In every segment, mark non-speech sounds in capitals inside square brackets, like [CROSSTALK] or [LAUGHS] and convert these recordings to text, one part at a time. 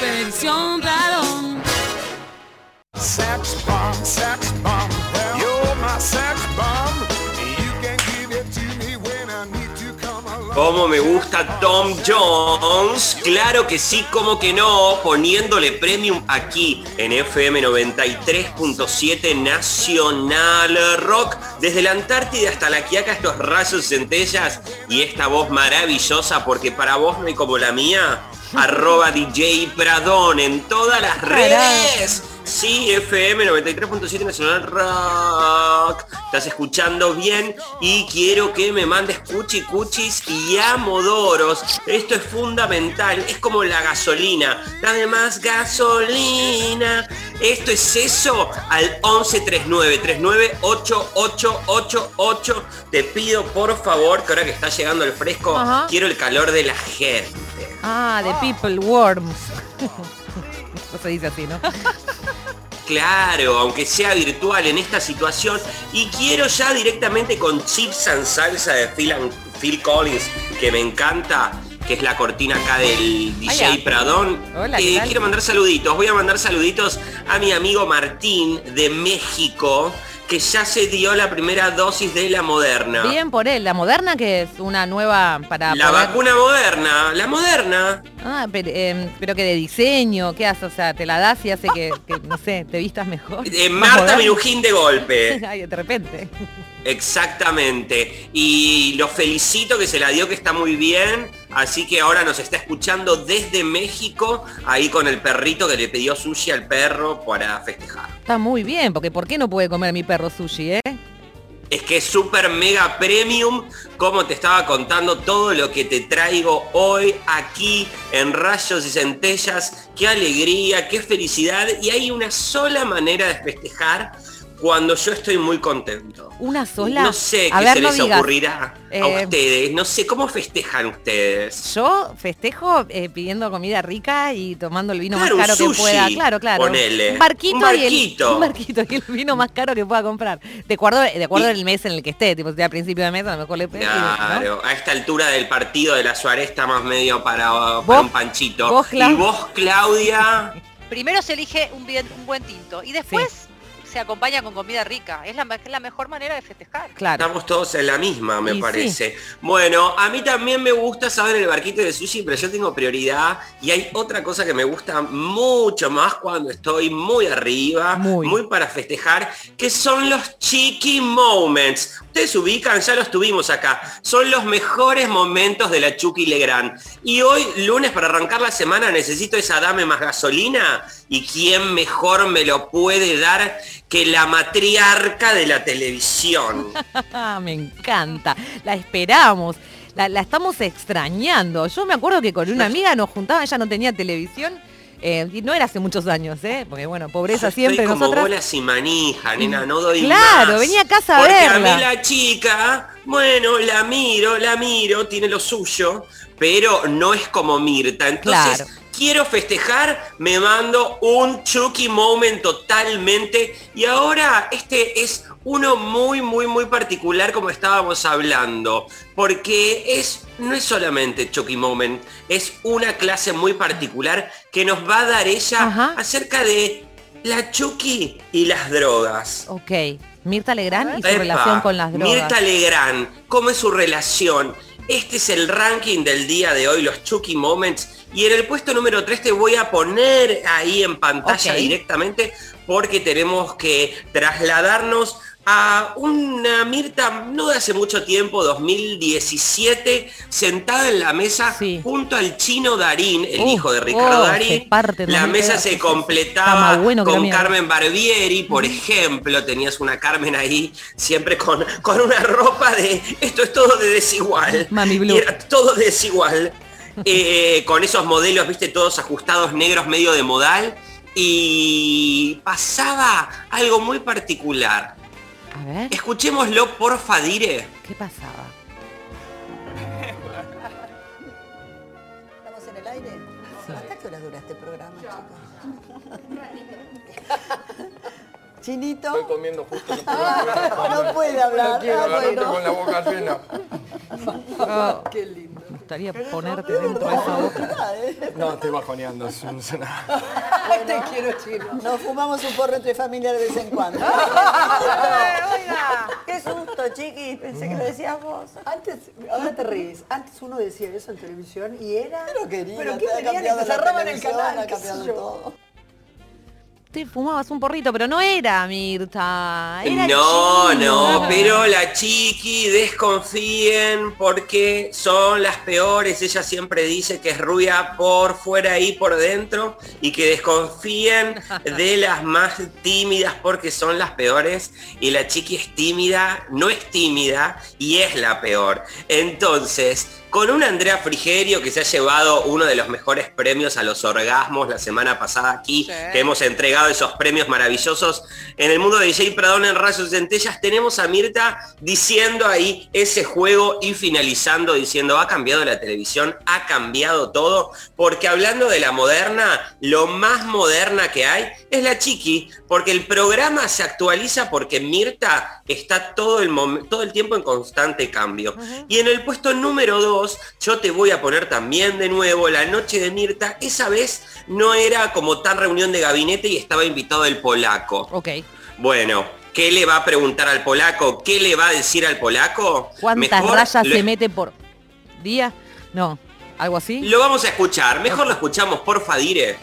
Expedición. Sex bomb, sex bomb. Cómo me gusta Tom Jones. Claro que sí, como que no, poniéndole premium aquí en FM 93.7 Nacional Rock. Desde la Antártida hasta la Quiaca, estos rayos centellas y esta voz maravillosa, porque para vos no hay como la mía. Arroba DJ Pradón en todas las redes. Sí, FM 93.7 Nacional Rock. Estás escuchando bien y quiero que me mandes cuchi cuchis y amodoros. Esto es fundamental. Es como la gasolina. Dame más gasolina. Esto es eso al 1139 398888. Te pido por favor que ahora que está llegando el fresco, Ajá. quiero el calor de la gente. Ah, de People Worms. [LAUGHS] [LAUGHS] No se dice así, ¿no? Claro, aunque sea virtual en esta situación. Y quiero ya directamente con Chips and Salsa de Phil, and- Phil Collins, que me encanta, que es la cortina acá del DJ. Pradón. Hola, ¿qué Eh, quiero mandar saluditos. Voy a mandar saluditos a mi amigo Martín de México, que ya se dio la primera dosis de la moderna. Bien por él. La moderna que es una nueva para La poder- vacuna moderna, la moderna. Ah, pero, em, pero que de diseño, ¿qué hace? O sea, te la das y hace que, que, no sé, te vistas mejor. Eh, Marta. Minujín de golpe. [LAUGHS] Ay, de repente. Exactamente. Y lo felicito que se la dio que está muy bien. Así que ahora nos está escuchando desde México, ahí con el perrito que le pidió sushi al perro para festejar. Está muy bien, porque ¿por qué no puede comer mi perro sushi, eh? Es que es súper mega premium, como te estaba contando todo lo que te traigo hoy aquí en Rayos y Centellas. Qué alegría, qué felicidad. Y hay una sola manera de festejar cuando yo estoy muy contento. Una sola. No sé A qué ver, se no les digas. ocurrirá a Eh, ustedes. No sé cómo festejan ustedes. Yo festejo eh, pidiendo comida rica y tomando el vino Claro, más caro que pueda. Claro, claro. ponele. Un barquito, Un Y el, barquito. un barquito y el vino más caro que pueda comprar. De acuerdo, de acuerdo al mes en el que esté. Tipo, si a principio de mes a lo mejor le. Claro, a esta altura del partido de la Suárez está más medio para, para Vos- un panchito. vos, y vos, Claudia, [LAUGHS] Primero se elige un, bien- un buen tinto y después se acompaña con comida rica. Es la, es la mejor manera de festejar. Claro. estamos todos en la misma, me Y sí. parece. Bueno, a mí también me gusta saber el barquito de sushi, pero yo tengo prioridad. Y hay otra cosa que me gusta mucho más cuando estoy muy arriba, Muy. muy, para festejar, que son los chiqui moments. Ustedes ubican, ya los tuvimos acá. Son los mejores momentos de la Chucky Legrand. Y hoy, lunes, para arrancar la semana, necesito esa dame más gasolina. ¿Y quién mejor me lo puede dar que la matriarca de la televisión? [LAUGHS] me encanta. La esperamos. La, la estamos extrañando. Yo me acuerdo que con una amiga nos juntaba, ella no tenía televisión. Eh, y no era hace muchos años, ¿eh? Porque bueno, pobreza siempre Estoy como nosotras. bolas y manija, nena, no doy Claro, más. venía a casa a Porque verla. a mí la chica, bueno, la miro, la miro, tiene lo suyo, pero no es como Mirta. Entonces, Claro. Quiero festejar, me mando un Chucky moment totalmente. Y ahora este es uno muy, muy, muy particular como estábamos hablando. Porque es, no es solamente Chucky moment, es una clase muy particular que nos va a dar ella Ajá. acerca de la Chucky y las drogas. Ok. Mirta Legrand y su Epa, relación con las drogas. Mirta Legrand, ¿cómo es su relación? Este es el ranking del día de hoy, los Chucky Moments. Y en el puesto número 3 te voy a poner ahí en pantalla directamente porque tenemos que trasladarnos a una Mirta no de hace mucho tiempo, 2017, sentada en la mesa Sí. junto al chino Darín, el Uh, hijo de Ricardo oh, Darín. parte en la mesa pedazos. se completaba bueno con. Carmen Barbieri, por ejemplo, tenías una Carmen ahí siempre con, con una ropa de esto es todo de desigual. Mami Blue. Y era todo de desigual. Eh, con esos modelos, viste, todos ajustados negros medio de modal. Y pasaba algo muy particular. A ver, Escuchémoslo, porfa, Dire. ¿qué pasaba? ¿Estamos en el aire? ¿Hasta qué hora dura este programa, chicos? [LAUGHS] Chinito. Estoy comiendo justo. Ah, no puede hablar. quiero Ah, bueno. con la boca llena. Oh, [LAUGHS] Qué lindo. Gustaría ponerte dentro de esa boca. No, estoy bajoneando, es un sonado. [LAUGHS] Te quiero, chino. Nos fumamos un porro entre familia de vez en cuando. [LAUGHS] Qué susto, chiqui. Pensé que lo decías vos. Antes, ahora te ríes, antes uno decía eso en televisión y era... Pero pero te ¿qué ha cambiado la cerraban el televisión, canal, ha cambiado todo. Te fumabas un porrito, pero no era Mirta. Era No, no, pero la chiqui desconfíen porque son las peores. Ella siempre dice que es rubia por fuera y por dentro y que desconfíen de las más tímidas porque son las peores. Y la chiqui es tímida, no es tímida y es la peor. Entonces, con una Andrea Frigerio que se ha llevado uno de los mejores premios a los orgasmos la semana pasada aquí, Sí. que hemos entregado esos premios maravillosos en el mundo de DJ Pradón en Rayos Centellas, tenemos a Mirta diciendo ahí ese juego y finalizando diciendo, ha cambiado la televisión, ha cambiado todo, porque hablando de la moderna, lo más moderna que hay es la chiqui, porque el programa se actualiza porque Mirta está todo el, todo el tiempo en constante cambio. Y en el puesto número 2, yo te voy a poner también de nuevo la noche de Mirta. Esa vez no era como tan reunión de gabinete y estaba invitado el polaco. Ok. Bueno, ¿qué le va a preguntar al polaco? ¿Qué le va a decir al polaco? ¿Cuántas Mejor rayas lo- se mete por día? No, algo así. Lo vamos a escuchar. Mejor lo escuchamos, porfa, Dire.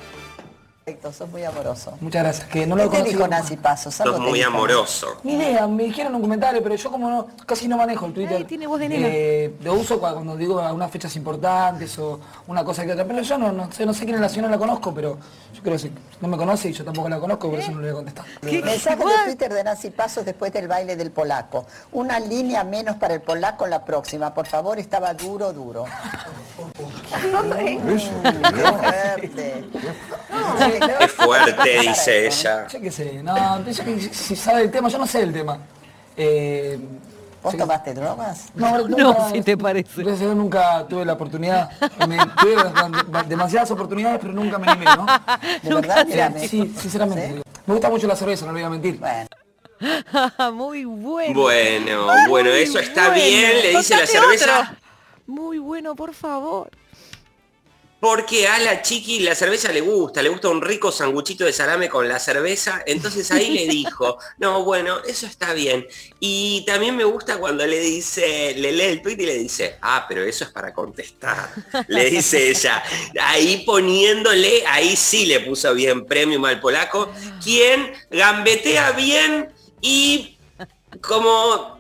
Perfecto, sos muy amoroso. Muchas gracias, que no lo ¿Qué te conocí. dijo Nancy Pasos? Algo Sos te muy dijo. amoroso. Ni idea, me dijeron un comentario, pero yo como no, casi no manejo el Twitter. Ay, tiene voz de nena. Eh, lo uso cua- cuando digo algunas fechas importantes o una cosa que otra. Pero yo no, no sé, no sé quién es la señora, no la conozco, pero yo creo que no me conoce y yo tampoco la conozco, por eso no le voy a contestar. Mensaje de Twitter de Nancy Pasos después del baile del polaco. Una línea menos para el polaco la próxima. Por favor, estaba duro, duro. [LAUGHS] [LAUGHS] Fuerte. Qué fuerte, dice ella. Yo qué sé, no, yo que si sabe el tema, yo no sé el tema. Eh, ¿Vos yo tomaste drogas? No, [LAUGHS] No, si te parece. Dios nunca tuve la oportunidad. Me- tuve demasiadas oportunidades, pero nunca me animé, ¿no? ¿De verdad? Eh, Mírame. sí, sinceramente. Me gusta mucho la cerveza, no le voy a mentir. Bueno, [LAUGHS] Muy bueno. Bueno, bueno, eso está bueno. bien, le dice la cerveza. otro. Muy bueno, por favor. Porque a la chiqui la cerveza le gusta, le gusta un rico sanguchito de salame con la cerveza, entonces ahí le dijo, [LAUGHS] no, bueno, eso está bien. Y también me gusta cuando le dice, le lee el tweet y le dice, ah, pero eso es para contestar, le dice ella, ahí poniéndole, ahí sí le puso bien premium al polaco, quien gambetea bien y como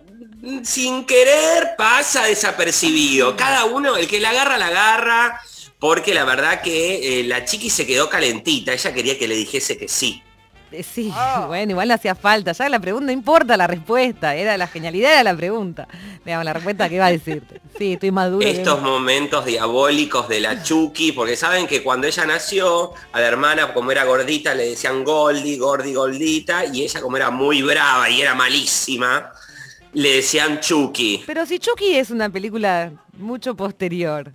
sin querer pasa desapercibido. Cada uno, el que la agarra, la agarra, porque la verdad que eh, la chiqui se quedó calentita, ella quería que le dijese que sí. Eh, Sí, [LAUGHS] bueno, igual no hacía falta. Ya la pregunta no importa la respuesta. Era la genialidad era la pregunta. Digamos, la respuesta que iba a decirte. Sí, estoy más duro. que- Estos momentos diabólicos de la Chucky, porque saben que cuando ella nació, a la hermana, como era gordita, le decían Goldie, Gordi, Goldita, y ella como era muy brava y era malísima, le decían Chucky. Pero si Chucky es una película mucho posterior.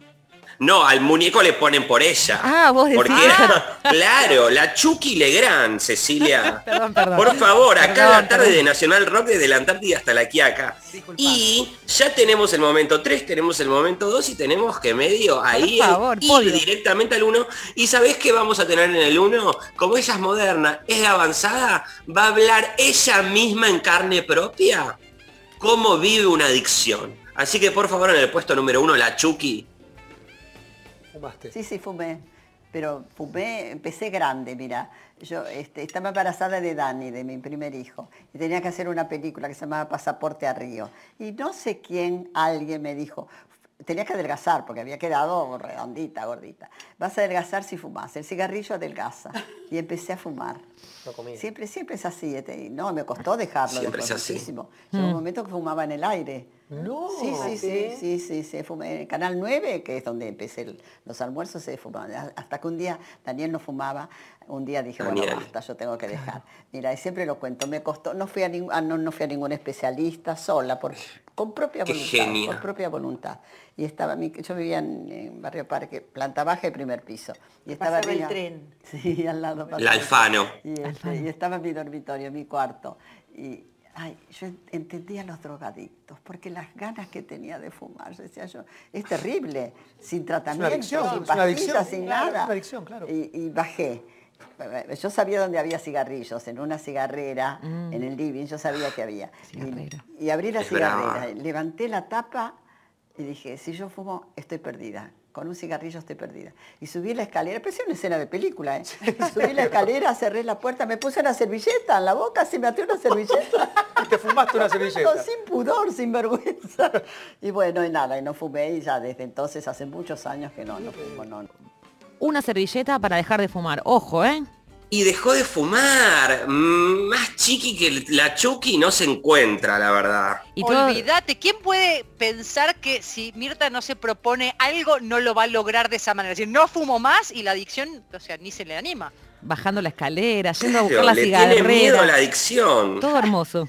No, al muñeco le ponen por ella. Ah, vos decís. Porque era, [LAUGHS] claro, la Chucky Legrand, Cecilia. [LAUGHS] Perdón, perdón. Por favor, acá Perdón, la tarde perdón. de Nacional Rock desde la Antártida hasta la Quiaca. Disculpa. Y ya tenemos el momento 3, tenemos el momento 2 y tenemos que medio ahí favor, ir directamente al 1. ¿Y sabés qué vamos a tener en el 1? Como ella es moderna, es avanzada, va a hablar ella misma en carne propia cómo vive una adicción. Así que por favor en el puesto número 1, la Chucky. Fumaste. sí, sí, fumé. Pero fumé, empecé grande, mira. Yo este, estaba embarazada de Dani, de mi primer hijo, y tenía que hacer una película que se llamaba Pasaporte a Río. Y no sé quién, alguien me dijo, tenía que adelgazar, porque había quedado redondita, gordita. Vas a adelgazar si fumas. El cigarrillo adelgaza. Y empecé a fumar. Siempre, siempre es así. este, no, me costó dejarlo Siempre es así. muchísimo. Llegó un momento que fumaba en el aire. No, Sí, sí, sí, ¿sí? sí, sí, se fuma. En el Canal 9, que es donde empecé el- los almuerzos, se fumaba. Hasta que un día Daniel no fumaba, un día dije, Daniel. bueno, basta, yo tengo que dejar. Mira, y siempre lo cuento, me costó, no fui a, ning- ah, no, no fui a ningún especialista, sola, por, con propia Qué voluntad. genia. Por propia voluntad. Y estaba, mi- yo vivía en, en Barrio Parque, planta baja y primer piso. Y estaba [LAUGHS] Pasaba el tren. Sí, al lado. pasaba La el Alfano. y, este, y estaba en mi dormitorio, en mi cuarto. Y Ay, yo en- entendía a los drogadictos, porque las ganas que tenía de fumar, decía yo, es terrible, sin tratamiento, adicción, sin es una adicción, pastillas, sin claro, es nada. una adicción, claro. Y, y bajé. Yo sabía dónde había cigarrillos, en una cigarrera, en el living, yo sabía que había. Cigarrera. Y, y abrí la Es brava. cigarrera, levanté la tapa y dije, si yo fumo, estoy perdida. Con un cigarrillo estoy perdida. Y subí la escalera, parecía una escena de película, ¿eh? [LAUGHS] Subí la escalera, cerré la puerta, me puse una servilleta en la boca, se me até una servilleta. [LAUGHS] Y te fumaste una No, servilleta. sin pudor, sin vergüenza. Y bueno, y nada, y no fumé y ya desde entonces, hace muchos años que no, no fumo, no. Una servilleta para dejar de fumar. Ojo, ¿eh? Y dejó de fumar. Mm, Más chiqui que la Chucky no se encuentra, la verdad. Y todo- Olvídate, ¿quién puede pensar que si Mirta no se propone algo, no lo va a lograr de esa manera? Es decir, no fumo más y la adicción, o sea, ni se le anima. bajando la escalera, yendo a buscar la le tiene miedo a la adicción. Todo hermoso.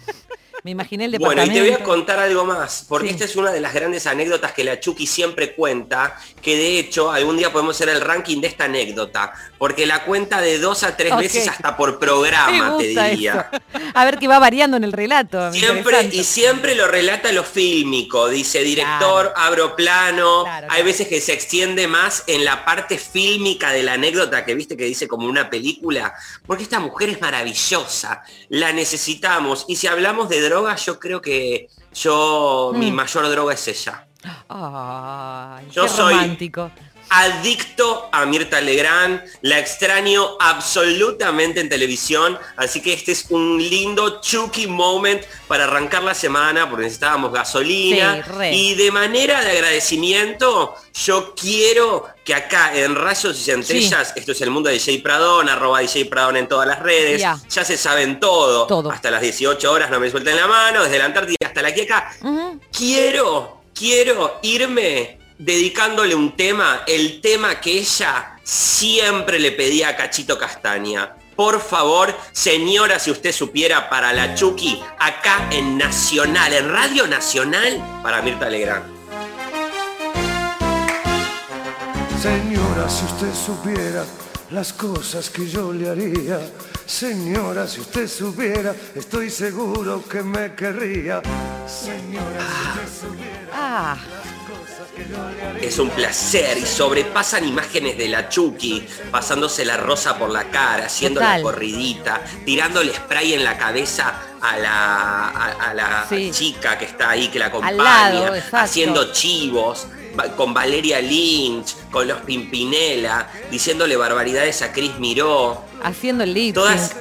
Me imaginé el Bueno, y departamento. te voy a contar algo más, porque Sí. esta es una de las grandes anécdotas que la Chucky siempre cuenta, que de hecho algún día podemos hacer el ranking de esta anécdota, porque la cuenta de dos a tres veces hasta por programa, te diría. eso. A ver qué va variando en el relato. Siempre, y siempre lo relata lo fílmico, dice director, abro plano, Claro, hay claro. veces que se extiende más en la parte fílmica de la anécdota que viste que dice como una película, porque esta mujer es maravillosa, la necesitamos, y si hablamos de drogas, yo creo que yo, mi Mm. mayor droga es ella. Ay, Yo qué soy- romántico. Adicto a Mirta Legrand, la extraño absolutamente en televisión, así que este es un lindo Chucky moment para arrancar la semana porque necesitábamos gasolina Sí, y de manera de agradecimiento yo quiero que acá en Rayos y Centellas, esto es el mundo de DJ Pradón, arroba DJ Pradón en todas las redes, Ya. ya se saben todo, Todo. hasta las 18 horas no me suelten la mano, desde la Antártida hasta la Quieca, Ujú. quiero, quiero irme dedicándole un tema, el tema que ella siempre le pedía a Cachito Castaña. Por favor, señora, si usted supiera para la Chucky, acá en Nacional, en Radio Nacional, para Mirta Legrand. Señora, si usted supiera las cosas que yo le haría. Señora, si usted supiera, estoy seguro que me querría. Señora, si usted supiera Ah, Es un placer y sobrepasan imágenes de la Chucky, pasándose la rosa por la cara, haciendo la corridita, tirándole spray en la cabeza a la, a, a la Sí. chica que está ahí, que la acompaña, lado, haciendo chivos, con Valeria Lynch, con los Pimpinela, diciéndole barbaridades a Chris Miró, haciendo el lip todas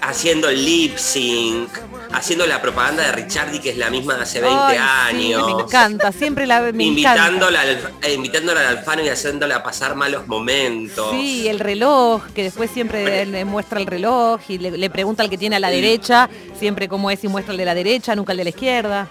haciendo el lip sync, haciendo la propaganda de Richardi que es la misma de hace 20 Ay, sí, años me encanta, siempre la me encanta. invitándola al, eh, invitándola al Alfano y haciéndola a pasar malos momentos. Sí, el reloj, que después siempre le muestra el reloj y le, le pregunta al que tiene a la derecha, siempre cómo es y muestra el de la derecha, nunca el de la izquierda.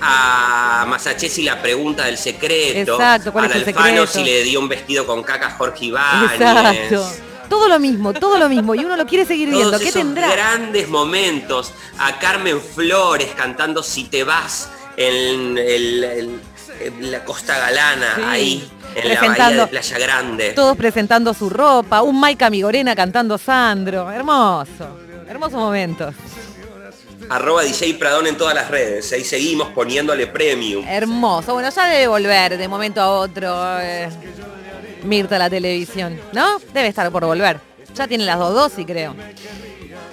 A Masachesi la pregunta del secreto. Exacto, ¿cuál al es el Alfano secreto? si le dio un vestido con caca a Jorge Ibáñez. Exacto. Todo lo mismo, todo lo mismo. Y uno lo quiere seguir viendo. Todos ¿Qué esos tendrá? grandes momentos. A Carmen Flores cantando Si te vas en, el- el- en la Costa Galana, Sí. ahí, en la bahía de Playa Grande. Todos presentando su ropa, un Maika Migorena cantando Sandro. Hermoso. Hermosos momentos. Arroba DJ Pradón en todas las redes. Ahí seguimos poniéndole premium. Hermoso. Bueno, ya debe volver de momento a otro. eh, Mirta a la televisión, ¿no? Debe estar por volver. Ya tiene las dos dosis, creo.